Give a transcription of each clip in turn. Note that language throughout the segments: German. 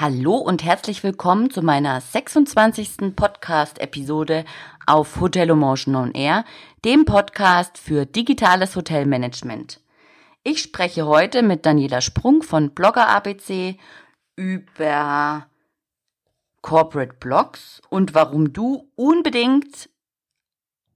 Hallo und herzlich willkommen zu meiner 26. Podcast-Episode auf Hotel Emotion On Air, dem Podcast für digitales Hotelmanagement. Ich spreche heute mit Daniela Sprung von Blogger ABC über Corporate Blogs und warum du unbedingt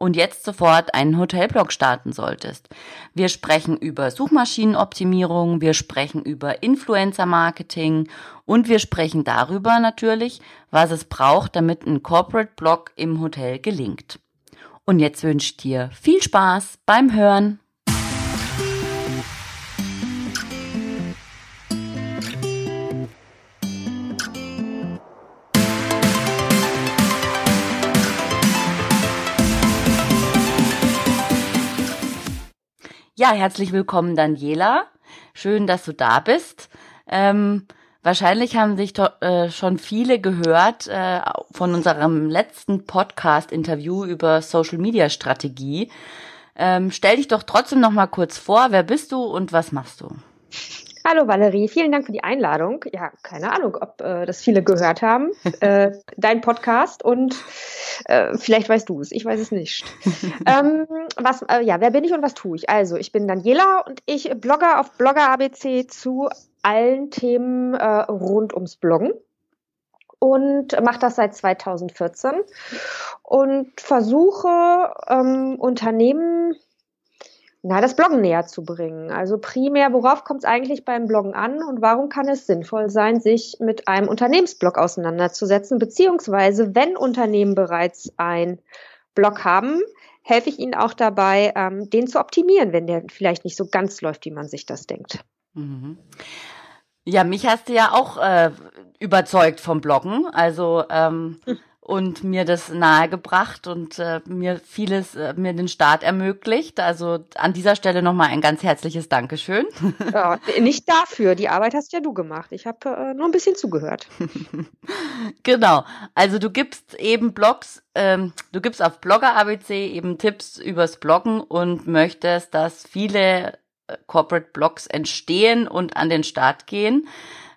und jetzt sofort einen Hotelblog starten solltest. Wir sprechen über Suchmaschinenoptimierung, wir sprechen über Influencer-Marketing und wir sprechen darüber natürlich, was es braucht, damit ein Corporate Blog im Hotel gelingt. Und jetzt wünsche ich dir viel Spaß beim Hören. Ja, herzlich willkommen, Daniela. Schön, dass du da bist. Ähm, wahrscheinlich haben sich äh, schon viele gehört äh, von unserem letzten Podcast-Interview über Social-Media-Strategie. Ähm, stell dich doch trotzdem noch mal kurz vor. Wer bist du und was machst du? Hallo Valerie, vielen Dank für die Einladung. Ja, keine Ahnung, ob äh, das viele gehört haben. äh, dein Podcast und äh, vielleicht weißt du es, ich weiß es nicht. ähm, was, äh, ja, wer bin ich und was tue ich? Also, ich bin Daniela und ich blogge auf Blogger ABC zu allen Themen äh, rund ums Bloggen und mache das seit 2014 und versuche ähm, Unternehmen na, das Bloggen näher zu bringen. Also primär, worauf kommt es eigentlich beim Bloggen an und warum kann es sinnvoll sein, sich mit einem Unternehmensblog auseinanderzusetzen, beziehungsweise wenn Unternehmen bereits ein Blog haben, helfe ich ihnen auch dabei, ähm, den zu optimieren, wenn der vielleicht nicht so ganz läuft, wie man sich das denkt. Mhm. Ja, mich hast du ja auch äh, überzeugt vom Bloggen. Also ähm, hm und mir das nahegebracht und äh, mir vieles, äh, mir den Start ermöglicht. Also an dieser Stelle nochmal ein ganz herzliches Dankeschön. Ja, nicht dafür, die Arbeit hast ja du gemacht. Ich habe äh, nur ein bisschen zugehört. genau, also du gibst eben Blogs, ähm, du gibst auf Blogger ABC eben Tipps übers Bloggen und möchtest, dass viele äh, Corporate Blogs entstehen und an den Start gehen.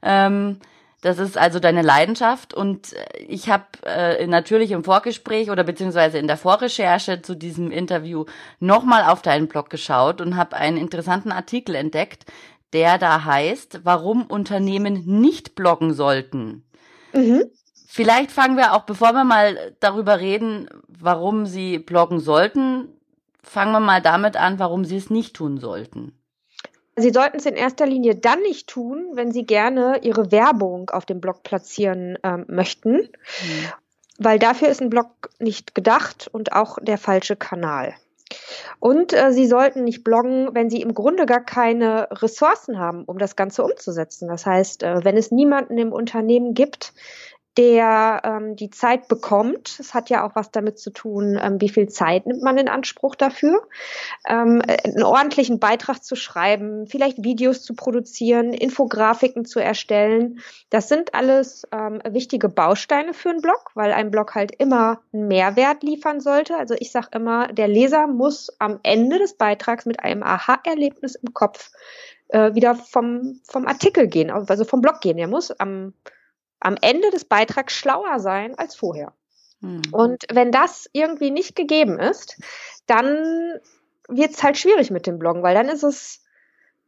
Ähm, das ist also deine Leidenschaft und äh, ich habe äh, natürlich im Vorgespräch oder beziehungsweise in der Vorrecherche zu diesem Interview nochmal auf deinen Blog geschaut und habe einen interessanten Artikel entdeckt, der da heißt, warum Unternehmen nicht bloggen sollten. Mhm. Vielleicht fangen wir auch, bevor wir mal darüber reden, warum sie bloggen sollten, fangen wir mal damit an, warum sie es nicht tun sollten. Sie sollten es in erster Linie dann nicht tun, wenn Sie gerne Ihre Werbung auf dem Blog platzieren ähm, möchten, mhm. weil dafür ist ein Blog nicht gedacht und auch der falsche Kanal. Und äh, Sie sollten nicht bloggen, wenn Sie im Grunde gar keine Ressourcen haben, um das Ganze umzusetzen. Das heißt, äh, wenn es niemanden im Unternehmen gibt, der ähm, die Zeit bekommt. Es hat ja auch was damit zu tun, ähm, wie viel Zeit nimmt man in Anspruch dafür, ähm, einen ordentlichen Beitrag zu schreiben, vielleicht Videos zu produzieren, Infografiken zu erstellen. Das sind alles ähm, wichtige Bausteine für einen Blog, weil ein Blog halt immer einen Mehrwert liefern sollte. Also ich sage immer, der Leser muss am Ende des Beitrags mit einem Aha-Erlebnis im Kopf äh, wieder vom, vom Artikel gehen, also vom Blog gehen. Er muss am am Ende des Beitrags schlauer sein als vorher. Mhm. Und wenn das irgendwie nicht gegeben ist, dann wird es halt schwierig mit dem Bloggen, weil dann ist es,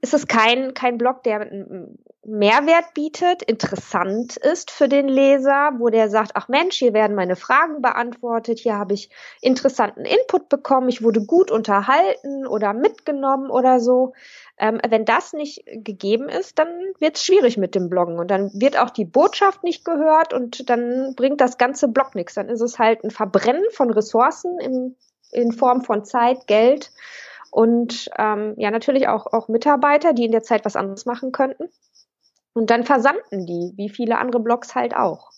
ist es kein, kein Blog, der einen Mehrwert bietet, interessant ist für den Leser, wo der sagt, ach Mensch, hier werden meine Fragen beantwortet, hier habe ich interessanten Input bekommen, ich wurde gut unterhalten oder mitgenommen oder so. Ähm, wenn das nicht gegeben ist, dann wird es schwierig mit dem Bloggen und dann wird auch die Botschaft nicht gehört und dann bringt das ganze Blog nichts. Dann ist es halt ein Verbrennen von Ressourcen in, in Form von Zeit, Geld und ähm, ja natürlich auch, auch Mitarbeiter, die in der Zeit was anderes machen könnten. Und dann versanden die, wie viele andere Blogs halt auch.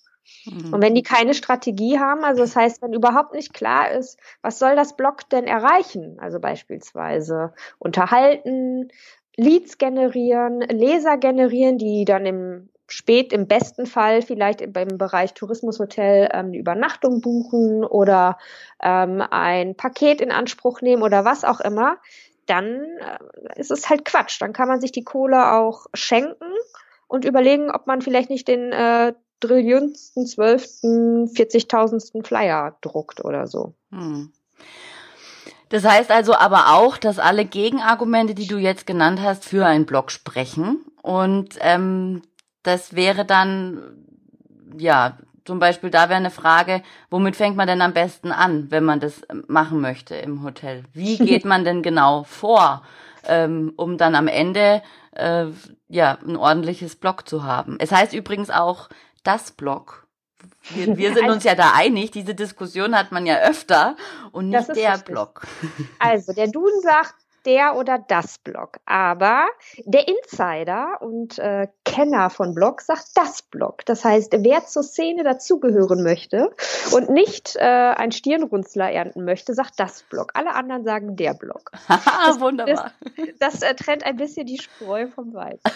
Mhm. Und wenn die keine Strategie haben, also das heißt, wenn überhaupt nicht klar ist, was soll das Blog denn erreichen? Also beispielsweise unterhalten, Leads generieren, Leser generieren, die dann im spät im besten Fall vielleicht beim Bereich Tourismushotel ähm, eine Übernachtung buchen oder ähm, ein Paket in Anspruch nehmen oder was auch immer, dann äh, ist es halt Quatsch. Dann kann man sich die Kohle auch schenken und überlegen, ob man vielleicht nicht den äh, trillionsten, zwölften, vierzigtausendsten Flyer druckt oder so. Hm. Das heißt also aber auch, dass alle Gegenargumente, die du jetzt genannt hast, für einen Blog sprechen. Und ähm, das wäre dann, ja, zum Beispiel da wäre eine Frage, womit fängt man denn am besten an, wenn man das machen möchte im Hotel? Wie geht man denn genau vor, ähm, um dann am Ende äh, ja ein ordentliches Blog zu haben? Es heißt übrigens auch das Blog. Wir, wir sind uns ja da einig, diese Diskussion hat man ja öfter und nicht der richtig. Blog. Also der Duden sagt, der oder das Blog. Aber der Insider und äh, Kenner von Blogs sagt das Blog. Das heißt, wer zur Szene dazugehören möchte und nicht äh, ein Stirnrunzler ernten möchte, sagt das Blog. Alle anderen sagen der Blog. das, Wunderbar. Das, das äh, trennt ein bisschen die Spreu vom Weizen.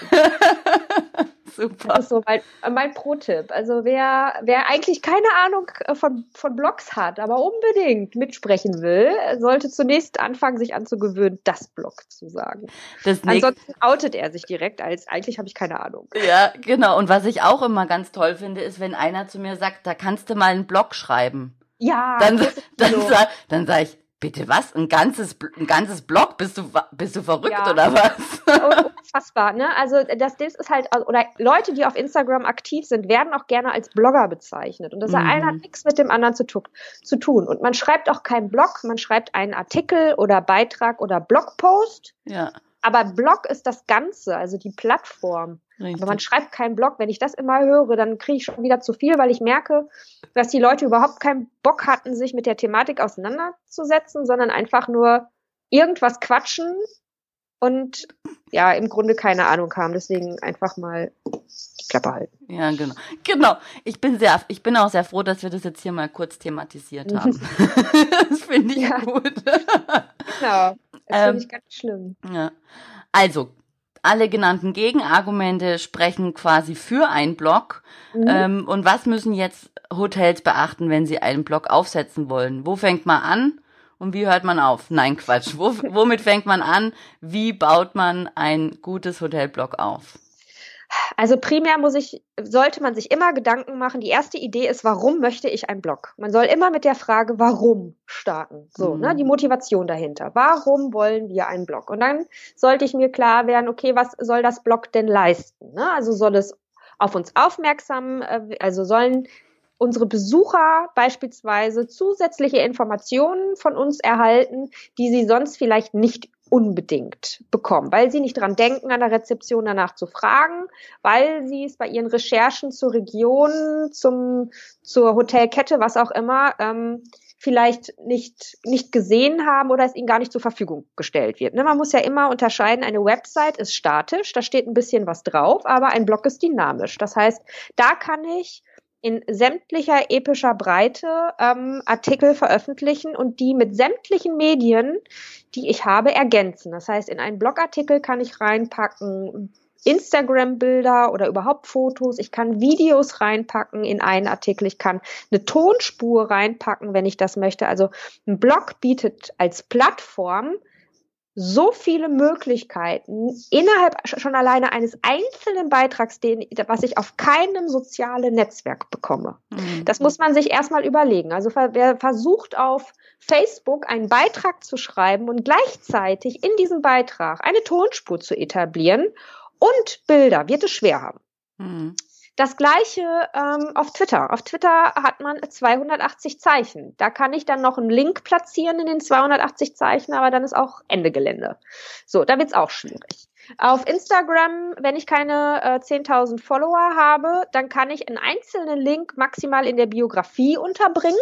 Super. Das ist so mein, mein Pro-Tipp. Also wer, wer eigentlich keine Ahnung äh, von, von Blogs hat, aber unbedingt mitsprechen will, sollte zunächst anfangen, sich anzugewöhnen, das Blog zu sagen. Das Ansonsten outet er sich direkt als, eigentlich habe ich keine Ahnung. Ja, genau. Und was ich auch immer ganz toll finde, ist, wenn einer zu mir sagt, da kannst du mal einen Blog schreiben. Ja. Dann, dann, so. dann, dann sage ich, Bitte was? Ein ganzes, ein ganzes Blog? Bist du, bist du verrückt ja. oder was? Unfassbar, ne? Also das, das ist halt, oder Leute, die auf Instagram aktiv sind, werden auch gerne als Blogger bezeichnet. Und das mhm. eine hat nichts mit dem anderen zu, zu tun. Und man schreibt auch keinen Blog, man schreibt einen Artikel oder Beitrag oder Blogpost. Ja. Aber Blog ist das Ganze, also die Plattform. Richtig. Aber man schreibt keinen Blog. Wenn ich das immer höre, dann kriege ich schon wieder zu viel, weil ich merke, dass die Leute überhaupt keinen Bock hatten, sich mit der Thematik auseinanderzusetzen, sondern einfach nur irgendwas quatschen und ja, im Grunde keine Ahnung haben. Deswegen einfach mal die Klappe halten. Ja, genau. Genau. Ich bin sehr, ich bin auch sehr froh, dass wir das jetzt hier mal kurz thematisiert haben. das finde ich ja. gut. genau. Das ähm, finde ich ganz schlimm. Ja. Also, alle genannten Gegenargumente sprechen quasi für einen Blog. Mhm. Ähm, und was müssen jetzt Hotels beachten, wenn sie einen Blog aufsetzen wollen? Wo fängt man an und wie hört man auf? Nein, Quatsch. Wo, womit fängt man an? Wie baut man ein gutes Hotelblog auf? Also primär muss ich, sollte man sich immer Gedanken machen. Die erste Idee ist, warum möchte ich einen Blog? Man soll immer mit der Frage, warum starten. So, mhm. ne, die Motivation dahinter. Warum wollen wir einen Blog? Und dann sollte ich mir klar werden, okay, was soll das Blog denn leisten? Ne? Also soll es auf uns aufmerksam, äh, also sollen unsere Besucher beispielsweise zusätzliche Informationen von uns erhalten, die sie sonst vielleicht nicht unbedingt bekommen, weil sie nicht dran denken, an der Rezeption danach zu fragen, weil sie es bei ihren Recherchen zur Region, zum, zur Hotelkette, was auch immer, ähm, vielleicht nicht, nicht gesehen haben oder es ihnen gar nicht zur Verfügung gestellt wird. Ne, man muss ja immer unterscheiden, eine Website ist statisch, da steht ein bisschen was drauf, aber ein Blog ist dynamisch. Das heißt, da kann ich in sämtlicher epischer Breite ähm, Artikel veröffentlichen und die mit sämtlichen Medien, die ich habe, ergänzen. Das heißt, in einen Blogartikel kann ich reinpacken Instagram-Bilder oder überhaupt Fotos. Ich kann Videos reinpacken in einen Artikel. Ich kann eine Tonspur reinpacken, wenn ich das möchte. Also ein Blog bietet als Plattform so viele Möglichkeiten innerhalb schon alleine eines einzelnen Beitrags, den, was ich auf keinem sozialen Netzwerk bekomme. Mhm. Das muss man sich erstmal überlegen. Also wer versucht auf Facebook einen Beitrag zu schreiben und gleichzeitig in diesem Beitrag eine Tonspur zu etablieren und Bilder, wird es schwer haben. Mhm. Das gleiche ähm, auf Twitter. Auf Twitter hat man 280 Zeichen. Da kann ich dann noch einen Link platzieren in den 280 Zeichen, aber dann ist auch Ende Gelände. So, da wird's auch schwierig. Auf Instagram, wenn ich keine äh, 10.000 Follower habe, dann kann ich einen einzelnen Link maximal in der Biografie unterbringen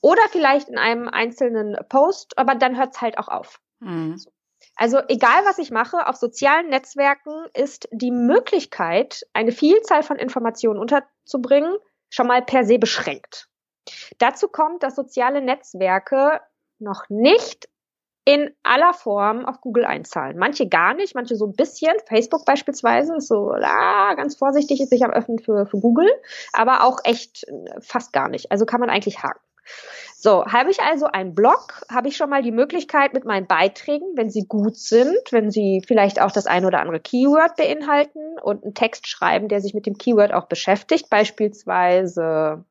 oder vielleicht in einem einzelnen Post, aber dann hört's halt auch auf. Mhm. So. Also egal, was ich mache, auf sozialen Netzwerken ist die Möglichkeit, eine Vielzahl von Informationen unterzubringen, schon mal per se beschränkt. Dazu kommt, dass soziale Netzwerke noch nicht in aller Form auf Google einzahlen. Manche gar nicht, manche so ein bisschen. Facebook beispielsweise ist so ah, ganz vorsichtig ist sich am Öffnen für, für Google, aber auch echt fast gar nicht. Also kann man eigentlich haken. So, habe ich also einen Blog, habe ich schon mal die Möglichkeit mit meinen Beiträgen, wenn sie gut sind, wenn sie vielleicht auch das ein oder andere Keyword beinhalten und einen Text schreiben, der sich mit dem Keyword auch beschäftigt, beispielsweise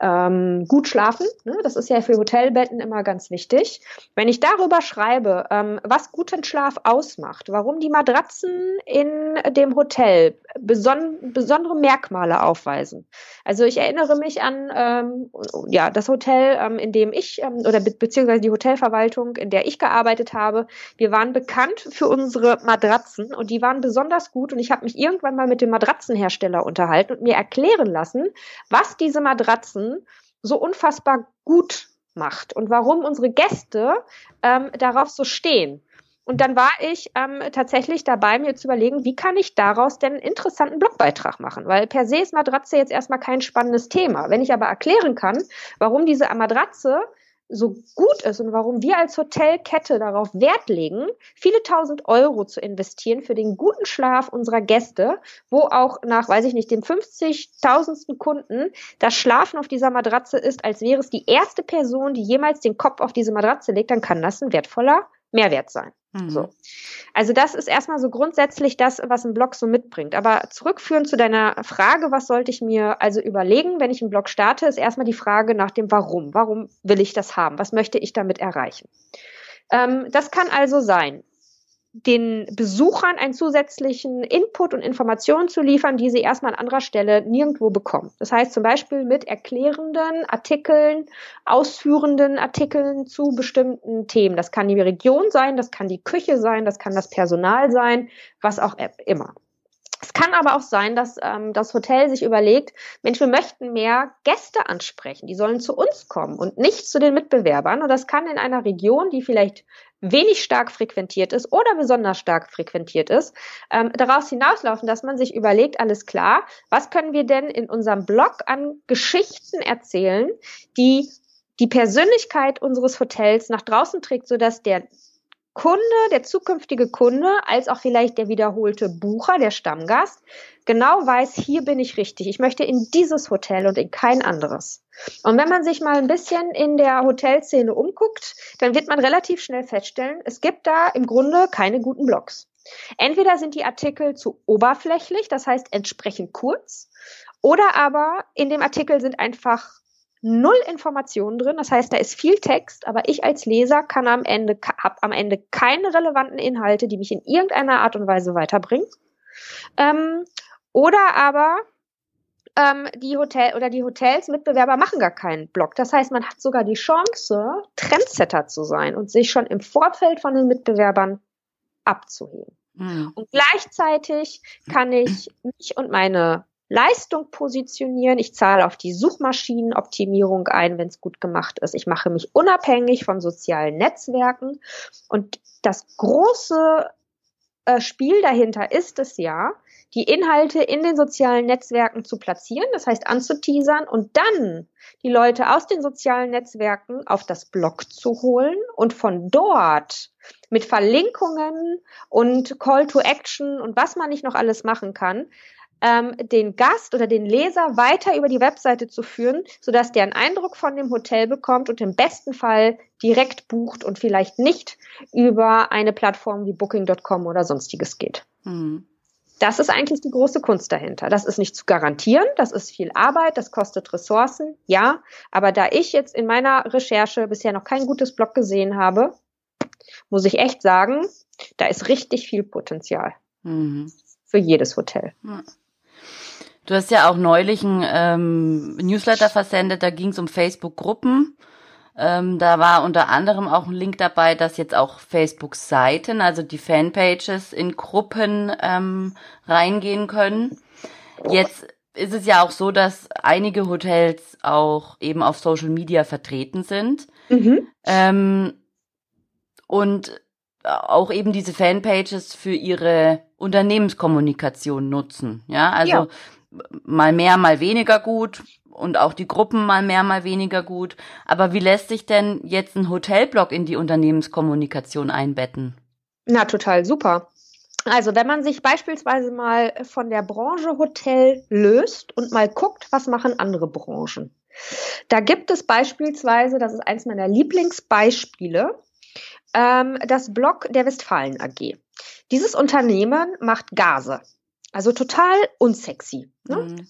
ähm, gut schlafen. Ne? Das ist ja für Hotelbetten immer ganz wichtig. Wenn ich darüber schreibe, ähm, was guten Schlaf ausmacht, warum die Matratzen in dem Hotel beson besondere Merkmale aufweisen. Also ich erinnere mich an ähm, ja das Hotel, ähm, in dem ich ähm, oder be beziehungsweise die Hotelverwaltung, in der ich gearbeitet habe. Wir waren bekannt für unsere Matratzen und die waren besonders gut. Und ich habe mich irgendwann mal mit dem Matratzenhersteller unterhalten und mir erklären lassen, was diese Matratzen so unfassbar gut macht und warum unsere Gäste ähm, darauf so stehen. Und dann war ich ähm, tatsächlich dabei, mir zu überlegen, wie kann ich daraus denn einen interessanten Blogbeitrag machen? Weil per se ist Matratze jetzt erstmal kein spannendes Thema. Wenn ich aber erklären kann, warum diese Matratze so gut ist und warum wir als Hotelkette darauf Wert legen, viele tausend Euro zu investieren für den guten Schlaf unserer Gäste, wo auch nach, weiß ich nicht, dem 50.000. Kunden das Schlafen auf dieser Matratze ist, als wäre es die erste Person, die jemals den Kopf auf diese Matratze legt, dann kann das ein wertvoller Mehrwert sein. Mhm. So. Also das ist erstmal so grundsätzlich das, was ein Blog so mitbringt. Aber zurückführend zu deiner Frage, was sollte ich mir also überlegen, wenn ich einen Blog starte, ist erstmal die Frage nach dem Warum. Warum will ich das haben? Was möchte ich damit erreichen? Ähm, das kann also sein, den Besuchern einen zusätzlichen Input und Informationen zu liefern, die sie erstmal an anderer Stelle nirgendwo bekommen. Das heißt zum Beispiel mit erklärenden Artikeln, ausführenden Artikeln zu bestimmten Themen. Das kann die Region sein, das kann die Küche sein, das kann das Personal sein, was auch immer. Es kann aber auch sein, dass ähm, das Hotel sich überlegt, Mensch, wir möchten mehr Gäste ansprechen, die sollen zu uns kommen und nicht zu den Mitbewerbern. Und das kann in einer Region, die vielleicht wenig stark frequentiert ist oder besonders stark frequentiert ist, ähm, daraus hinauslaufen, dass man sich überlegt, alles klar, was können wir denn in unserem Blog an Geschichten erzählen, die die Persönlichkeit unseres Hotels nach draußen trägt, sodass der Kunde, der zukünftige Kunde, als auch vielleicht der wiederholte Bucher, der Stammgast, genau weiß, hier bin ich richtig. Ich möchte in dieses Hotel und in kein anderes. Und wenn man sich mal ein bisschen in der Hotelszene umguckt, dann wird man relativ schnell feststellen, es gibt da im Grunde keine guten Blogs. Entweder sind die Artikel zu oberflächlich, das heißt entsprechend kurz, oder aber in dem Artikel sind einfach null Informationen drin. Das heißt, da ist viel Text, aber ich als Leser kann am Ende, habe am Ende keine relevanten Inhalte, die mich in irgendeiner Art und Weise weiterbringen. Ähm, oder aber ähm, die Hotel oder die Hotels Mitbewerber machen gar keinen Blog. Das heißt, man hat sogar die Chance, Trendsetter zu sein und sich schon im Vorfeld von den Mitbewerbern abzuheben. Mhm. Und gleichzeitig kann ich mich und meine Leistung positionieren. Ich zahle auf die Suchmaschinenoptimierung ein, wenn es gut gemacht ist. Ich mache mich unabhängig von sozialen Netzwerken. Und das große äh, Spiel dahinter ist es ja, die Inhalte in den sozialen Netzwerken zu platzieren, das heißt anzuteasern und dann die Leute aus den sozialen Netzwerken auf das Blog zu holen und von dort mit Verlinkungen und Call to Action und was man nicht noch alles machen kann, ähm, den Gast oder den Leser weiter über die Webseite zu führen, sodass der einen Eindruck von dem Hotel bekommt und im besten Fall direkt bucht und vielleicht nicht über eine Plattform wie Booking.com oder sonstiges geht. Mhm. Das ist eigentlich die große Kunst dahinter. Das ist nicht zu garantieren, das ist viel Arbeit, das kostet Ressourcen, ja. Aber da ich jetzt in meiner Recherche bisher noch kein gutes Blog gesehen habe, muss ich echt sagen, da ist richtig viel Potenzial. Mhm. Für jedes Hotel. Ja. Du hast ja auch neulich ein ähm, Newsletter versendet, da ging es um Facebook-Gruppen. Ähm, da war unter anderem auch ein Link dabei, dass jetzt auch Facebook-Seiten, also die Fanpages in Gruppen ähm, reingehen können. Jetzt ist es ja auch so, dass einige Hotels auch eben auf Social Media vertreten sind. Mhm. Ähm, und auch eben diese Fanpages für ihre Unternehmenskommunikation nutzen. Ja, also ja mal mehr, mal weniger gut und auch die Gruppen mal mehr, mal weniger gut. Aber wie lässt sich denn jetzt ein Hotelblog in die Unternehmenskommunikation einbetten? Na, total super. Also, wenn man sich beispielsweise mal von der Branche Hotel löst und mal guckt, was machen andere Branchen. Da gibt es beispielsweise, das ist eins meiner Lieblingsbeispiele, ähm, das Blog der Westfalen AG. Dieses Unternehmen macht Gase. Also total unsexy. Ne? Mhm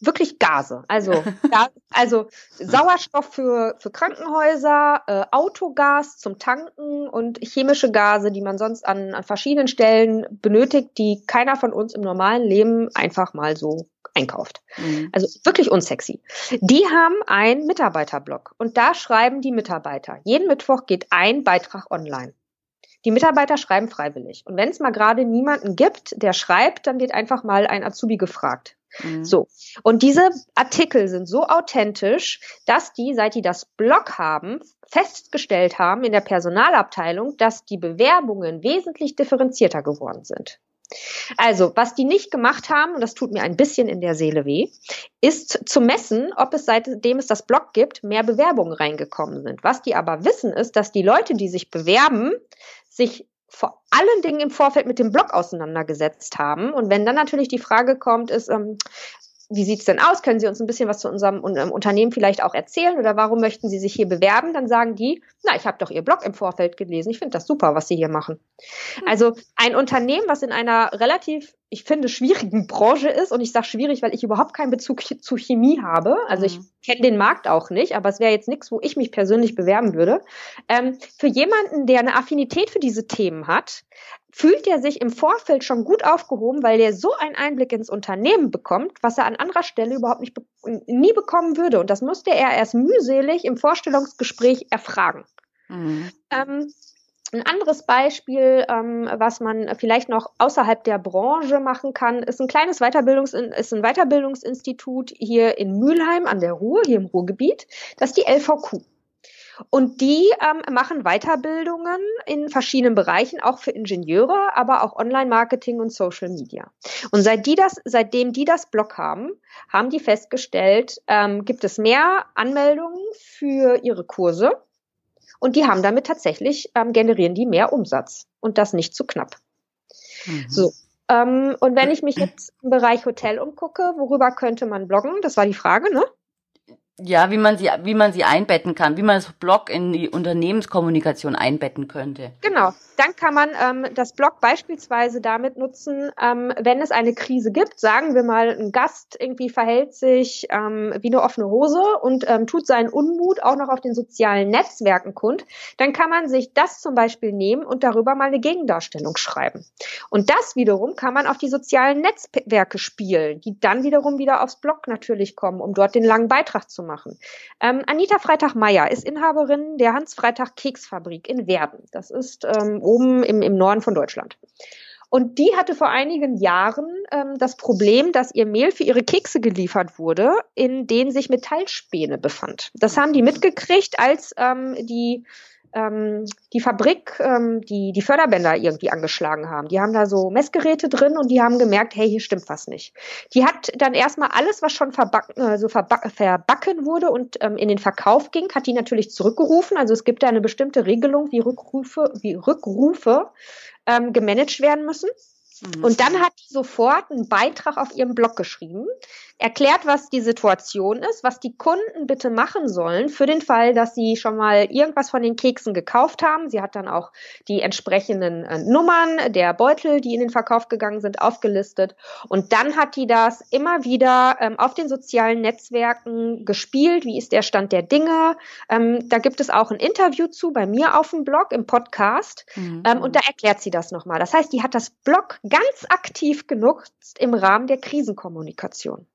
wirklich Gase. Also, also Sauerstoff für, für Krankenhäuser, äh, Autogas zum Tanken und chemische Gase, die man sonst an, an verschiedenen Stellen benötigt, die keiner von uns im normalen Leben einfach mal so einkauft. Mhm. Also wirklich unsexy. Die haben einen Mitarbeiterblog und da schreiben die Mitarbeiter. Jeden Mittwoch geht ein Beitrag online. Die Mitarbeiter schreiben freiwillig. Und wenn es mal gerade niemanden gibt, der schreibt, dann wird einfach mal ein Azubi gefragt. Mhm. So. Und diese Artikel sind so authentisch, dass die, seit die das Blog haben, festgestellt haben in der Personalabteilung, dass die Bewerbungen wesentlich differenzierter geworden sind. Also, was die nicht gemacht haben, und das tut mir ein bisschen in der Seele weh, ist zu messen, ob es seitdem es das Blog gibt, mehr Bewerbungen reingekommen sind. Was die aber wissen, ist, dass die Leute, die sich bewerben, sich vor allen Dingen im Vorfeld mit dem Blog auseinandergesetzt haben. Und wenn dann natürlich die Frage kommt, ist, ähm, wie sieht's denn aus? Können Sie uns ein bisschen was zu unserem Unternehmen vielleicht auch erzählen oder warum möchten Sie sich hier bewerben? Dann sagen die, na, ich habe doch Ihr Blog im Vorfeld gelesen. Ich finde das super, was Sie hier machen. Hm. Also ein Unternehmen, was in einer relativ ich finde, schwierigen Branche ist. Und ich sage schwierig, weil ich überhaupt keinen Bezug zu Chemie habe. Also ich mhm. kenne den Markt auch nicht, aber es wäre jetzt nichts, wo ich mich persönlich bewerben würde. Ähm, für jemanden, der eine Affinität für diese Themen hat, fühlt er sich im Vorfeld schon gut aufgehoben, weil er so einen Einblick ins Unternehmen bekommt, was er an anderer Stelle überhaupt nicht be nie bekommen würde. Und das musste er erst mühselig im Vorstellungsgespräch erfragen. Mhm. Ähm, ein anderes Beispiel, ähm, was man vielleicht noch außerhalb der Branche machen kann, ist ein kleines Weiterbildungs ist ein Weiterbildungsinstitut hier in Mülheim an der Ruhr, hier im Ruhrgebiet. Das ist die LVQ. Und die ähm, machen Weiterbildungen in verschiedenen Bereichen, auch für Ingenieure, aber auch Online-Marketing und Social Media. Und seit die das, seitdem die das Blog haben, haben die festgestellt, ähm, gibt es mehr Anmeldungen für ihre Kurse und die haben damit tatsächlich, ähm, generieren die mehr Umsatz und das nicht zu knapp. Mhm. So. Ähm, und wenn ich mich jetzt im Bereich Hotel umgucke, worüber könnte man bloggen? Das war die Frage, ne? Ja, wie man sie, wie man sie einbetten kann, wie man das Blog in die Unternehmenskommunikation einbetten könnte. Genau. Dann kann man ähm, das Blog beispielsweise damit nutzen, ähm, wenn es eine Krise gibt, sagen wir mal, ein Gast irgendwie verhält sich ähm, wie eine offene Hose und ähm, tut seinen Unmut auch noch auf den sozialen Netzwerken kund, dann kann man sich das zum Beispiel nehmen und darüber mal eine Gegendarstellung schreiben. Und das wiederum kann man auf die sozialen Netzwerke spielen, die dann wiederum wieder aufs Blog natürlich kommen, um dort den langen Beitrag zu machen. Ähm, Anita Freitag-Meyer ist Inhaberin der Hans-Freitag-Keksfabrik in Werden. Das ist ähm, oben im, im Norden von Deutschland. Und die hatte vor einigen Jahren ähm, das Problem, dass ihr Mehl für ihre Kekse geliefert wurde, in denen sich Metallspäne befand. Das haben die mitgekriegt, als ähm, die ähm, die Fabrik ähm, die, die Förderbänder irgendwie angeschlagen haben. Die haben da so Messgeräte drin und die haben gemerkt, hey, hier stimmt was nicht. Die hat dann erstmal alles, was schon verbacken, also verbacken, verbacken wurde und ähm, in den Verkauf ging, hat die natürlich zurückgerufen. Also es gibt da eine bestimmte Regelung, wie Rückrufe, wie Rückrufe ähm, gemanagt werden müssen. Mhm. Und dann hat die sofort einen Beitrag auf ihrem Blog geschrieben, erklärt, was die Situation ist, was die Kunden bitte machen sollen für den Fall, dass sie schon mal irgendwas von den Keksen gekauft haben. Sie hat dann auch die entsprechenden äh, Nummern der Beutel, die in den Verkauf gegangen sind, aufgelistet. Und dann hat die das immer wieder ähm, auf den sozialen Netzwerken gespielt. Wie ist der Stand der Dinge? Ähm, da gibt es auch ein Interview zu bei mir auf dem Blog, im Podcast. Mhm. Ähm, und da erklärt sie das nochmal. Das heißt, die hat das Blog ganz aktiv genutzt im Rahmen der Krisenkommunikation.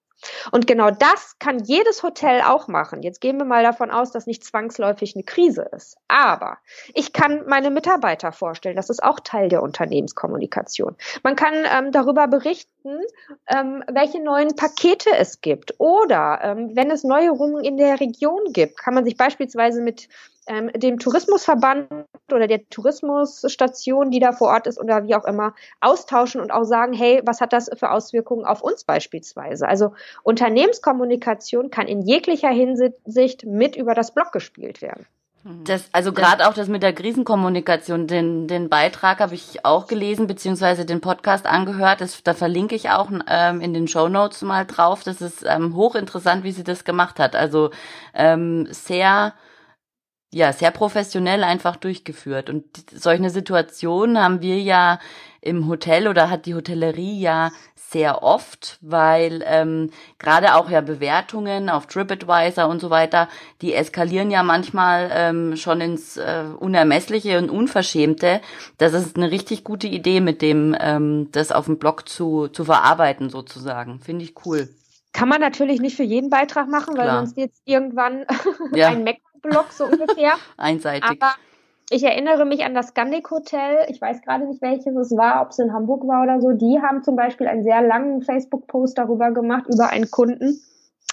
Und genau das kann jedes Hotel auch machen. Jetzt gehen wir mal davon aus, dass nicht zwangsläufig eine Krise ist. Aber ich kann meine Mitarbeiter vorstellen, das ist auch Teil der Unternehmenskommunikation. Man kann ähm, darüber berichten, ähm, welche neuen Pakete es gibt. Oder ähm, wenn es Neuerungen in der Region gibt, kann man sich beispielsweise mit ähm, dem Tourismusverband oder der Tourismusstation, die da vor Ort ist oder wie auch immer, austauschen und auch sagen, hey, was hat das für Auswirkungen auf uns beispielsweise? Also Unternehmenskommunikation kann in jeglicher Hinsicht mit über das Blog gespielt werden. Das, also gerade auch das mit der Krisenkommunikation, den, den Beitrag habe ich auch gelesen, beziehungsweise den Podcast angehört. Das, da verlinke ich auch ähm, in den Show Notes mal drauf. Das ist ähm, hochinteressant, wie sie das gemacht hat. Also ähm, sehr, ja, sehr professionell einfach durchgeführt. Und solche Situationen haben wir ja im Hotel oder hat die Hotellerie ja sehr oft, weil ähm, gerade auch ja Bewertungen auf TripAdvisor und so weiter, die eskalieren ja manchmal ähm, schon ins äh, Unermessliche und Unverschämte. Das ist eine richtig gute Idee, mit dem ähm, das auf dem Blog zu, zu verarbeiten sozusagen. Finde ich cool. Kann man natürlich nicht für jeden Beitrag machen, weil Klar. sonst jetzt irgendwann ja. ein Mac-Blog so ungefähr. Einseitig. Aber ich erinnere mich an das Scandic Hotel. Ich weiß gerade nicht, welches es war, ob es in Hamburg war oder so. Die haben zum Beispiel einen sehr langen Facebook-Post darüber gemacht, über einen Kunden,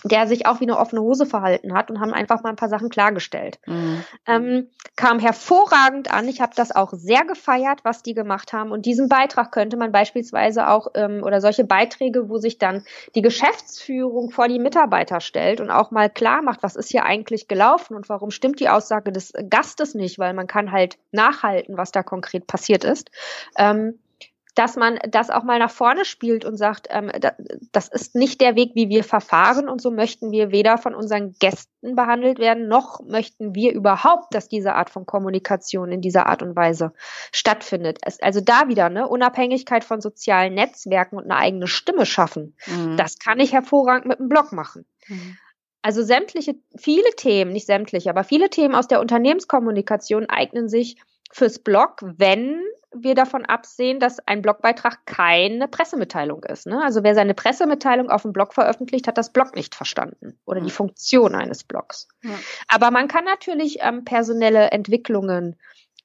der sich auch wie eine offene Hose verhalten hat und haben einfach mal ein paar Sachen klargestellt. Mhm. Ähm, kam hervorragend an. Ich habe das auch sehr gefeiert, was die gemacht haben. Und diesen Beitrag könnte man beispielsweise auch ähm, oder solche Beiträge, wo sich dann die Geschäftsführung vor die Mitarbeiter stellt und auch mal klar macht, was ist hier eigentlich gelaufen und warum stimmt die Aussage des Gastes nicht, weil man kann halt nachhalten, was da konkret passiert ist. Ähm, dass man das auch mal nach vorne spielt und sagt, ähm, das ist nicht der Weg, wie wir verfahren und so möchten wir weder von unseren Gästen behandelt werden, noch möchten wir überhaupt, dass diese Art von Kommunikation in dieser Art und Weise stattfindet. Es, also da wieder ne Unabhängigkeit von sozialen Netzwerken und eine eigene Stimme schaffen. Mhm. Das kann ich hervorragend mit einem Blog machen. Mhm. Also sämtliche, viele Themen, nicht sämtliche, aber viele Themen aus der Unternehmenskommunikation eignen sich fürs Blog, wenn wir davon absehen, dass ein Blogbeitrag keine Pressemitteilung ist. Ne? Also wer seine Pressemitteilung auf dem Blog veröffentlicht, hat das Blog nicht verstanden oder die Funktion eines Blogs. Ja. Aber man kann natürlich ähm, personelle Entwicklungen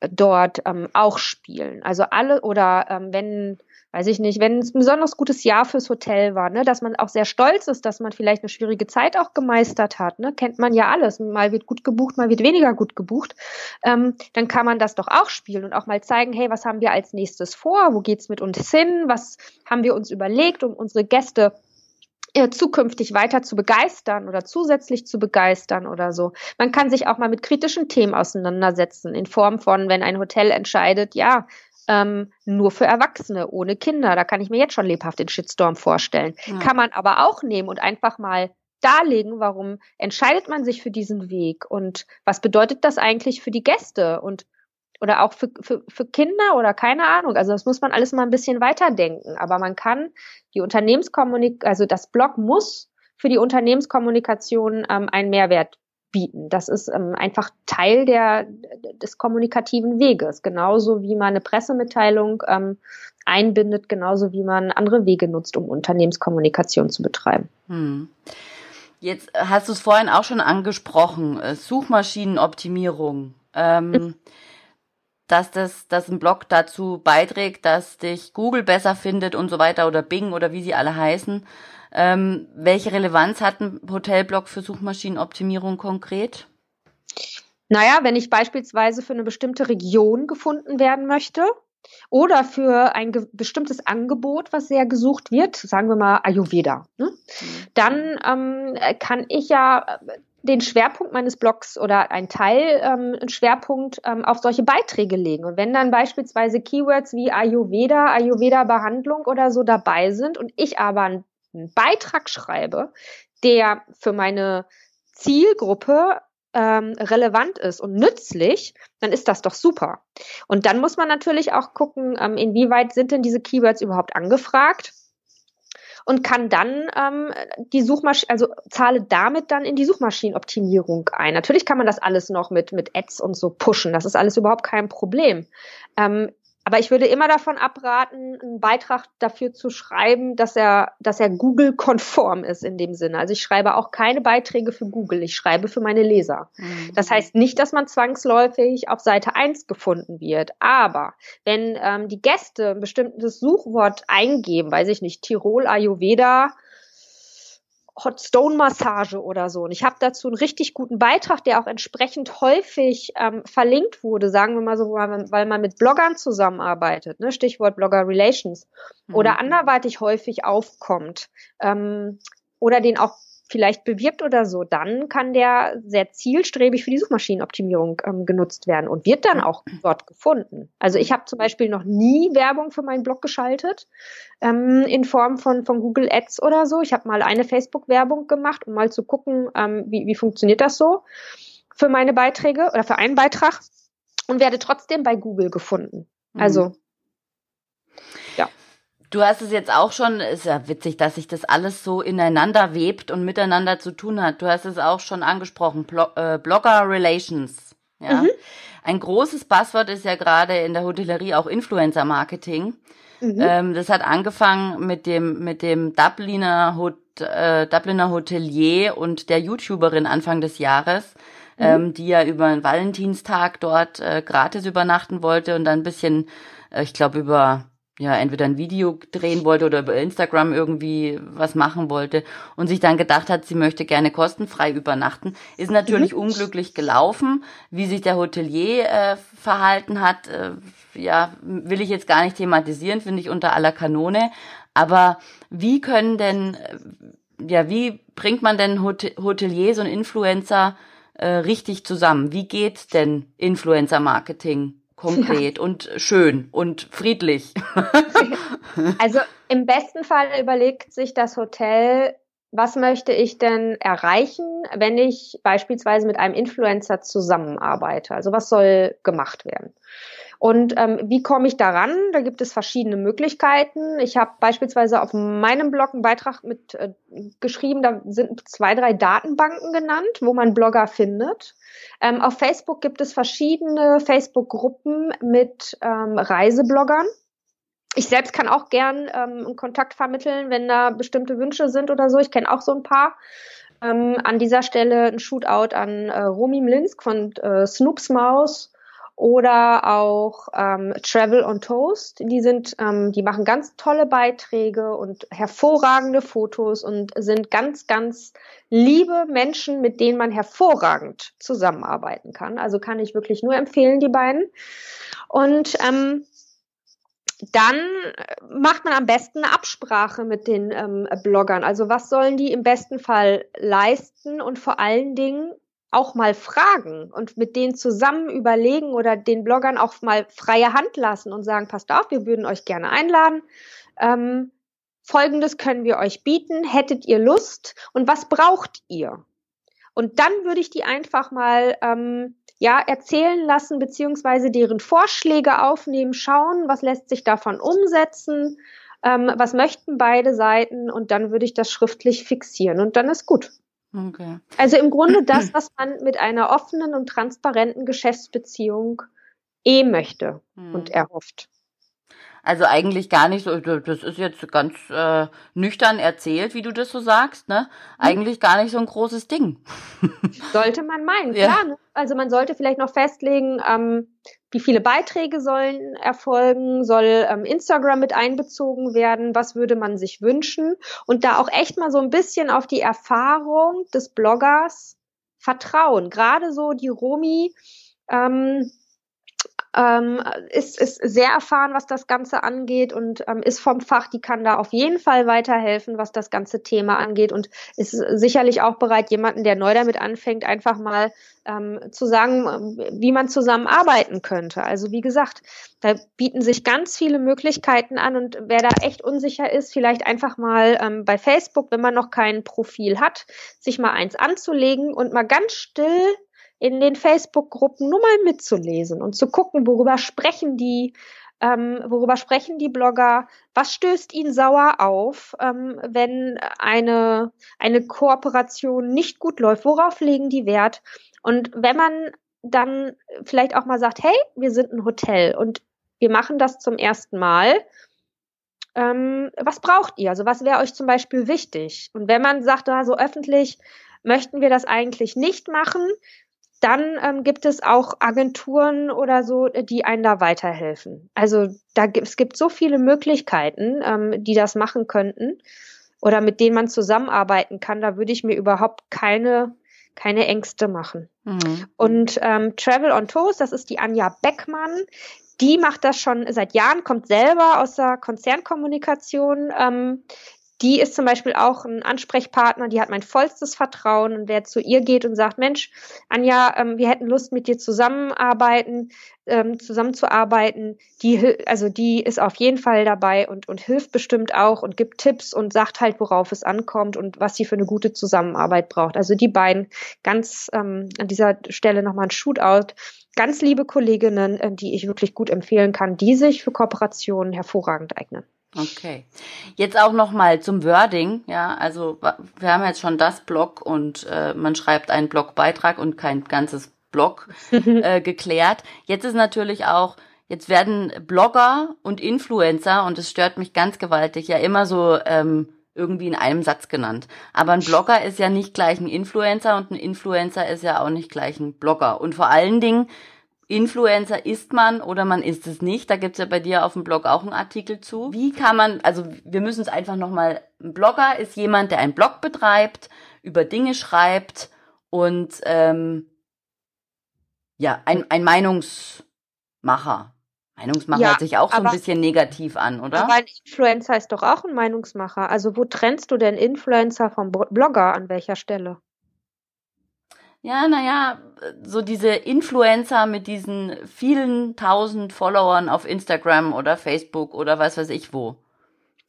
dort ähm, auch spielen. Also alle oder ähm, wenn weiß ich nicht, wenn es ein besonders gutes Jahr fürs Hotel war, ne, dass man auch sehr stolz ist, dass man vielleicht eine schwierige Zeit auch gemeistert hat, ne, kennt man ja alles. Mal wird gut gebucht, mal wird weniger gut gebucht. Ähm, dann kann man das doch auch spielen und auch mal zeigen, hey, was haben wir als nächstes vor? Wo geht's mit uns hin? Was haben wir uns überlegt, um unsere Gäste äh, zukünftig weiter zu begeistern oder zusätzlich zu begeistern oder so. Man kann sich auch mal mit kritischen Themen auseinandersetzen, in Form von, wenn ein Hotel entscheidet, ja, ähm, nur für Erwachsene, ohne Kinder. Da kann ich mir jetzt schon lebhaft den Shitstorm vorstellen. Ja. Kann man aber auch nehmen und einfach mal darlegen, warum entscheidet man sich für diesen Weg und was bedeutet das eigentlich für die Gäste und oder auch für, für, für Kinder oder keine Ahnung. Also das muss man alles mal ein bisschen weiterdenken. Aber man kann die Unternehmenskommunikation, also das Blog muss für die Unternehmenskommunikation ähm, einen Mehrwert bieten. Das ist ähm, einfach Teil der, des kommunikativen Weges, genauso wie man eine Pressemitteilung ähm, einbindet, genauso wie man andere Wege nutzt, um Unternehmenskommunikation zu betreiben. Hm. Jetzt hast du es vorhin auch schon angesprochen, äh, Suchmaschinenoptimierung. Ähm, mhm. dass das, dass ein Blog dazu beiträgt, dass dich Google besser findet und so weiter oder Bing oder wie sie alle heißen. Ähm, welche Relevanz hat ein Hotelblog für Suchmaschinenoptimierung konkret? Naja, wenn ich beispielsweise für eine bestimmte Region gefunden werden möchte oder für ein bestimmtes Angebot, was sehr gesucht wird, sagen wir mal Ayurveda, ne? Mhm. dann ähm, kann ich ja den Schwerpunkt meines Blogs oder ein Teil, ähm, einen Schwerpunkt ähm, auf solche Beiträge legen. Und wenn dann beispielsweise Keywords wie Ayurveda, Ayurveda-Behandlung oder so dabei sind und ich aber ein einen Beitrag schreibe, der für meine Zielgruppe ähm, relevant ist und nützlich, dann ist das doch super. Und dann muss man natürlich auch gucken, ähm, inwieweit sind denn diese Keywords überhaupt angefragt und kann dann ähm, die Suchmaschine, also zahle damit dann in die Suchmaschinenoptimierung ein. Natürlich kann man das alles noch mit mit Ads und so pushen. Das ist alles überhaupt kein Problem. Ähm, aber ich würde immer davon abraten, einen Beitrag dafür zu schreiben, dass er, dass er Google-konform ist in dem Sinne. Also ich schreibe auch keine Beiträge für Google, ich schreibe für meine Leser. Mhm. Das heißt nicht, dass man zwangsläufig auf Seite 1 gefunden wird. Aber wenn ähm, die Gäste ein bestimmtes Suchwort eingeben, weiß ich nicht, Tirol, Ayurveda, Hot Stone Massage oder so. Und ich habe dazu einen richtig guten Beitrag, der auch entsprechend häufig ähm, verlinkt wurde, sagen wir mal so, weil man, weil man mit Bloggern zusammenarbeitet, ne? Stichwort Blogger Relations, mhm. oder anderweitig häufig aufkommt ähm, oder den auch vielleicht bewirbt oder so, dann kann der sehr zielstrebig für die Suchmaschinenoptimierung ähm, genutzt werden und wird dann auch dort gefunden. Also ich habe zum Beispiel noch nie Werbung für meinen Blog geschaltet ähm, in Form von, von Google Ads oder so. Ich habe mal eine Facebook-Werbung gemacht, um mal zu gucken, ähm, wie, wie funktioniert das so für meine Beiträge oder für einen Beitrag und werde trotzdem bei Google gefunden. Also mhm. Du hast es jetzt auch schon, ist ja witzig, dass sich das alles so ineinander webt und miteinander zu tun hat. Du hast es auch schon angesprochen, Blo äh, Blogger Relations. Ja. Mhm. Ein großes Passwort ist ja gerade in der Hotellerie auch Influencer Marketing. Mhm. Ähm, das hat angefangen mit dem, mit dem Dubliner, Hot, äh, Dubliner Hotelier und der YouTuberin Anfang des Jahres, mhm. ähm, die ja über einen Valentinstag dort äh, gratis übernachten wollte und dann ein bisschen, äh, ich glaube, über ja, entweder ein Video drehen wollte oder über Instagram irgendwie was machen wollte und sich dann gedacht hat, sie möchte gerne kostenfrei übernachten, ist natürlich mhm. unglücklich gelaufen. Wie sich der Hotelier äh, verhalten hat, äh, ja, will ich jetzt gar nicht thematisieren, finde ich unter aller Kanone. Aber wie können denn, äh, ja, wie bringt man denn Hot Hoteliers und Influencer äh, richtig zusammen? Wie geht denn Influencer-Marketing konkret ja. und schön und friedlich. also im besten Fall überlegt sich das Hotel, was möchte ich denn erreichen, wenn ich beispielsweise mit einem Influencer zusammenarbeite? Also was soll gemacht werden? Und ähm, wie komme ich daran? Da gibt es verschiedene Möglichkeiten. Ich habe beispielsweise auf meinem Blog einen Beitrag mit äh, geschrieben, da sind zwei, drei Datenbanken genannt, wo man Blogger findet. Ähm, auf Facebook gibt es verschiedene Facebook-Gruppen mit ähm, Reisebloggern. Ich selbst kann auch gern ähm, Kontakt vermitteln, wenn da bestimmte Wünsche sind oder so. Ich kenne auch so ein paar. Ähm, an dieser Stelle ein Shootout an äh, Romy Mlinsk von äh, Snoops Maus oder auch ähm, Travel on Toast. Die sind, ähm, die machen ganz tolle Beiträge und hervorragende Fotos und sind ganz, ganz liebe Menschen, mit denen man hervorragend zusammenarbeiten kann. Also kann ich wirklich nur empfehlen, die beiden. Und ähm, dann macht man am besten eine Absprache mit den ähm, Bloggern. Also was sollen die im besten Fall leisten und vor allen Dingen auch mal fragen und mit denen zusammen überlegen oder den Bloggern auch mal freie Hand lassen und sagen, passt auf, wir würden euch gerne einladen. Ähm, Folgendes können wir euch bieten. Hättet ihr Lust? Und was braucht ihr? Und dann würde ich die einfach mal ähm, ja erzählen lassen beziehungsweise deren Vorschläge aufnehmen, schauen, was lässt sich davon umsetzen, ähm, was möchten beide Seiten und dann würde ich das schriftlich fixieren und dann ist gut. Okay. Also im Grunde das, was man mit einer offenen und transparenten Geschäftsbeziehung eh möchte hm. und erhofft. Also eigentlich gar nicht so, das ist jetzt ganz äh, nüchtern erzählt, wie du das so sagst, ne? Eigentlich gar nicht so ein großes Ding. Sollte man meinen, ja. klar. Ne? Also man sollte vielleicht noch festlegen, ähm, wie viele Beiträge sollen erfolgen, soll ähm, Instagram mit einbezogen werden, was würde man sich wünschen? Und da auch echt mal so ein bisschen auf die Erfahrung des Bloggers vertrauen. Gerade so die Romi, ähm, ähm, ist, ist sehr erfahren, was das Ganze angeht und ähm, ist vom Fach. Die kann da auf jeden Fall weiterhelfen, was das ganze Thema angeht und ist sicherlich auch bereit, jemanden, der neu damit anfängt, einfach mal ähm, zu sagen, wie man zusammenarbeiten könnte. Also wie gesagt, da bieten sich ganz viele Möglichkeiten an und wer da echt unsicher ist, vielleicht einfach mal ähm, bei Facebook, wenn man noch kein Profil hat, sich mal eins anzulegen und mal ganz still in den Facebook-Gruppen nur mal mitzulesen und zu gucken, worüber sprechen die, ähm, worüber sprechen die Blogger, was stößt ihnen sauer auf, ähm, wenn eine, eine Kooperation nicht gut läuft, worauf legen die Wert? Und wenn man dann vielleicht auch mal sagt, hey, wir sind ein Hotel und wir machen das zum ersten Mal, ähm, was braucht ihr? Also was wäre euch zum Beispiel wichtig? Und wenn man sagt, also öffentlich möchten wir das eigentlich nicht machen, dann ähm, gibt es auch Agenturen oder so, die einen da weiterhelfen. Also da gibt, es gibt so viele Möglichkeiten, ähm, die das machen könnten oder mit denen man zusammenarbeiten kann. Da würde ich mir überhaupt keine keine Ängste machen. Mhm. Und ähm, Travel on Toast, das ist die Anja Beckmann. Die macht das schon seit Jahren, kommt selber aus der Konzernkommunikation. Ähm, die ist zum Beispiel auch ein Ansprechpartner, die hat mein vollstes Vertrauen und wer zu ihr geht und sagt, Mensch, Anja, ähm, wir hätten Lust mit dir zusammenarbeiten, ähm, zusammenzuarbeiten, die, also die ist auf jeden Fall dabei und, und hilft bestimmt auch und gibt Tipps und sagt halt, worauf es ankommt und was sie für eine gute Zusammenarbeit braucht. Also die beiden ganz ähm, an dieser Stelle nochmal ein Shootout. Ganz liebe Kolleginnen, äh, die ich wirklich gut empfehlen kann, die sich für Kooperationen hervorragend eignen. Okay. Jetzt auch noch mal zum Wording. Ja, also wir haben jetzt schon das Blog und äh, man schreibt einen Blogbeitrag und kein ganzes Blog äh, geklärt. Jetzt ist natürlich auch, jetzt werden Blogger und Influencer und es stört mich ganz gewaltig ja immer so ähm, irgendwie in einem Satz genannt. Aber ein Blogger ist ja nicht gleich ein Influencer und ein Influencer ist ja auch nicht gleich ein Blogger. Und vor allen Dingen Influencer ist man oder man ist es nicht. Da gibt's ja bei dir auf dem Blog auch einen Artikel zu. Wie kann man, also wir müssen es einfach nochmal, ein Blogger ist jemand, der einen Blog betreibt, über Dinge schreibt und ähm, ja, ein, ein Meinungsmacher. Meinungsmacher ja, hört sich auch so ein bisschen negativ an, oder? Aber ein Influencer ist doch auch ein Meinungsmacher. Also wo trennst du denn Influencer vom Blogger an welcher Stelle? Ja, naja, so diese Influencer mit diesen vielen tausend Followern auf Instagram oder Facebook oder was weiß ich wo.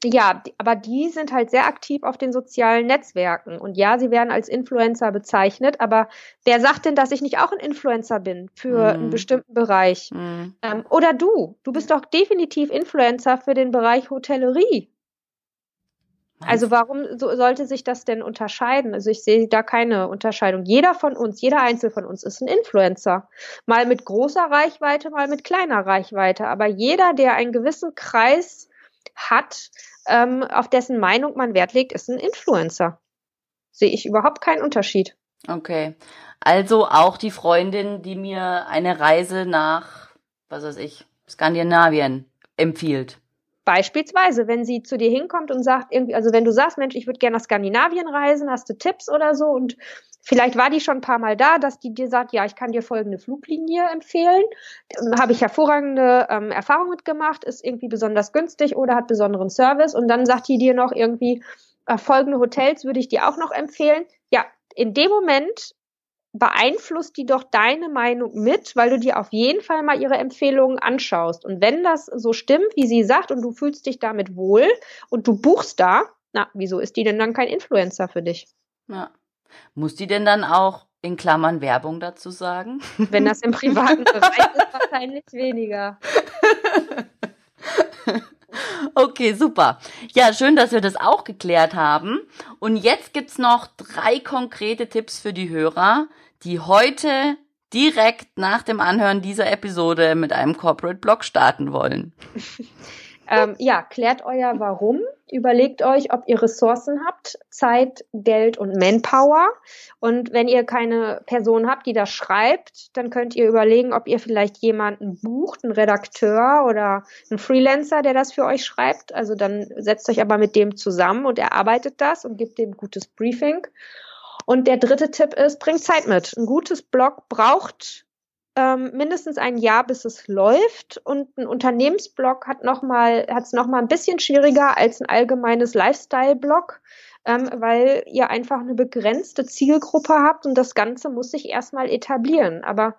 Ja, aber die sind halt sehr aktiv auf den sozialen Netzwerken. Und ja, sie werden als Influencer bezeichnet, aber wer sagt denn, dass ich nicht auch ein Influencer bin für mm. einen bestimmten Bereich? Mm. Ähm, oder du, du bist doch definitiv Influencer für den Bereich Hotellerie. Also warum so, sollte sich das denn unterscheiden? Also ich sehe da keine Unterscheidung. Jeder von uns, jeder Einzel von uns ist ein Influencer. Mal mit großer Reichweite, mal mit kleiner Reichweite. Aber jeder, der einen gewissen Kreis hat, ähm, auf dessen Meinung man Wert legt, ist ein Influencer. Sehe ich überhaupt keinen Unterschied. Okay. Also auch die Freundin, die mir eine Reise nach, was weiß ich, Skandinavien empfiehlt. Beispielsweise, wenn sie zu dir hinkommt und sagt irgendwie, also wenn du sagst, Mensch, ich würde gerne nach Skandinavien reisen, hast du Tipps oder so? Und vielleicht war die schon ein paar Mal da, dass die dir sagt, ja, ich kann dir folgende Fluglinie empfehlen, habe ich hervorragende ähm, Erfahrungen mitgemacht, ist irgendwie besonders günstig oder hat besonderen Service. Und dann sagt die dir noch irgendwie, äh, folgende Hotels würde ich dir auch noch empfehlen. Ja, in dem Moment beeinflusst die doch deine Meinung mit, weil du dir auf jeden Fall mal ihre Empfehlungen anschaust. Und wenn das so stimmt, wie sie sagt, und du fühlst dich damit wohl und du buchst da, na, wieso ist die denn dann kein Influencer für dich? Ja. Muss die denn dann auch in Klammern Werbung dazu sagen? Wenn das im privaten Bereich ist, wahrscheinlich weniger. Okay, super. Ja, schön, dass wir das auch geklärt haben. Und jetzt gibt's noch drei konkrete Tipps für die Hörer, die heute direkt nach dem Anhören dieser Episode mit einem Corporate Blog starten wollen. ähm, ja, klärt euer Warum. Überlegt euch, ob ihr Ressourcen habt, Zeit, Geld und Manpower. Und wenn ihr keine Person habt, die das schreibt, dann könnt ihr überlegen, ob ihr vielleicht jemanden bucht, einen Redakteur oder einen Freelancer, der das für euch schreibt. Also dann setzt euch aber mit dem zusammen und erarbeitet das und gibt dem gutes Briefing. Und der dritte Tipp ist, bringt Zeit mit. Ein gutes Blog braucht ähm, mindestens ein Jahr, bis es läuft. Und ein Unternehmensblog hat noch mal, hat es noch ein bisschen schwieriger als ein allgemeines Lifestyle-Blog, ähm, weil ihr einfach eine begrenzte Zielgruppe habt und das Ganze muss sich erstmal etablieren. Aber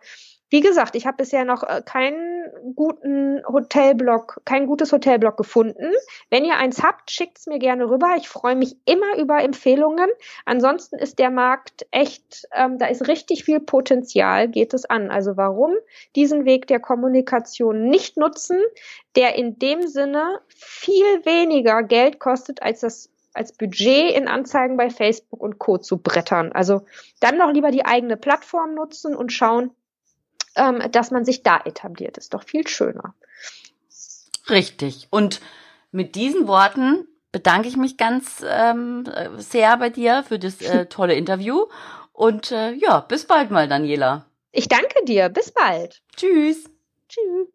wie gesagt, ich habe bisher noch äh, keinen guten Hotelblog, kein gutes Hotelblog gefunden. Wenn ihr eins habt, schickt's mir gerne rüber. Ich freue mich immer über Empfehlungen. Ansonsten ist der Markt echt, ähm, da ist richtig viel Potenzial, geht es an. Also warum diesen Weg der Kommunikation nicht nutzen, der in dem Sinne viel weniger Geld kostet als das als Budget in Anzeigen bei Facebook und Co. zu brettern. Also dann noch lieber die eigene Plattform nutzen und schauen, ähm, dass man sich da etabliert. Ist doch viel schöner. Richtig. Und mit diesen Worten bedanke ich mich ganz ähm, sehr bei dir für das äh, tolle Interview. Und äh, ja, bis bald mal, Daniela. Ich danke dir. Bis bald. Tschüss. Tschüss.